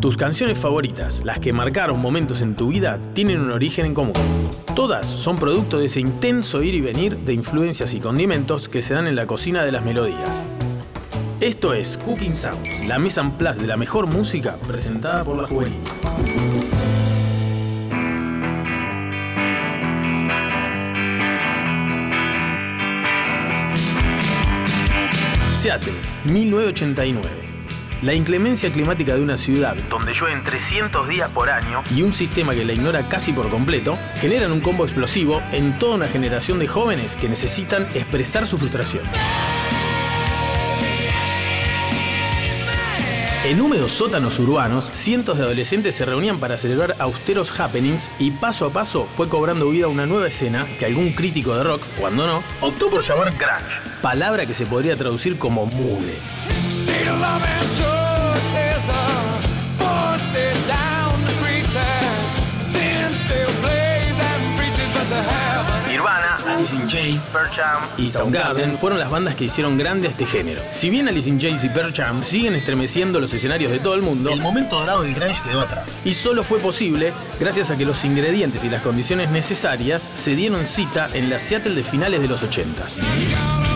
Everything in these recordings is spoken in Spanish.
Tus canciones favoritas, las que marcaron momentos en tu vida, tienen un origen en común. Todas son producto de ese intenso ir y venir de influencias y condimentos que se dan en la cocina de las melodías. Esto es Cooking Sound, la mesa en place de la mejor música presentada por la juvenil. Seattle, 1989. La inclemencia climática de una ciudad donde llueven 300 días por año y un sistema que la ignora casi por completo generan un combo explosivo en toda una generación de jóvenes que necesitan expresar su frustración. En húmedos sótanos urbanos, cientos de adolescentes se reunían para celebrar austeros happenings y paso a paso fue cobrando vida una nueva escena que algún crítico de rock, cuando no, optó por llamar grunge, palabra que se podría traducir como mugre. Nirvana, Alice in Chains, y Soundgarden fueron las bandas que hicieron grande a este género. Si bien Alice in Chains y Pearl Jam siguen estremeciendo los escenarios de todo el mundo, el momento dorado del grunge quedó atrás. Y solo fue posible gracias a que los ingredientes y las condiciones necesarias se dieron cita en la Seattle de finales de los 80s.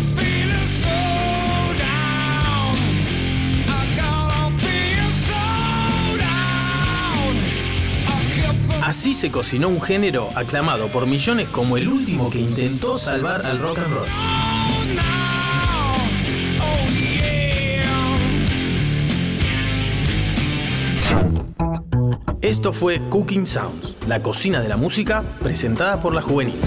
Así se cocinó un género aclamado por millones como el último que intentó salvar al rock and roll. Esto fue Cooking Sounds, la cocina de la música presentada por la juvenil.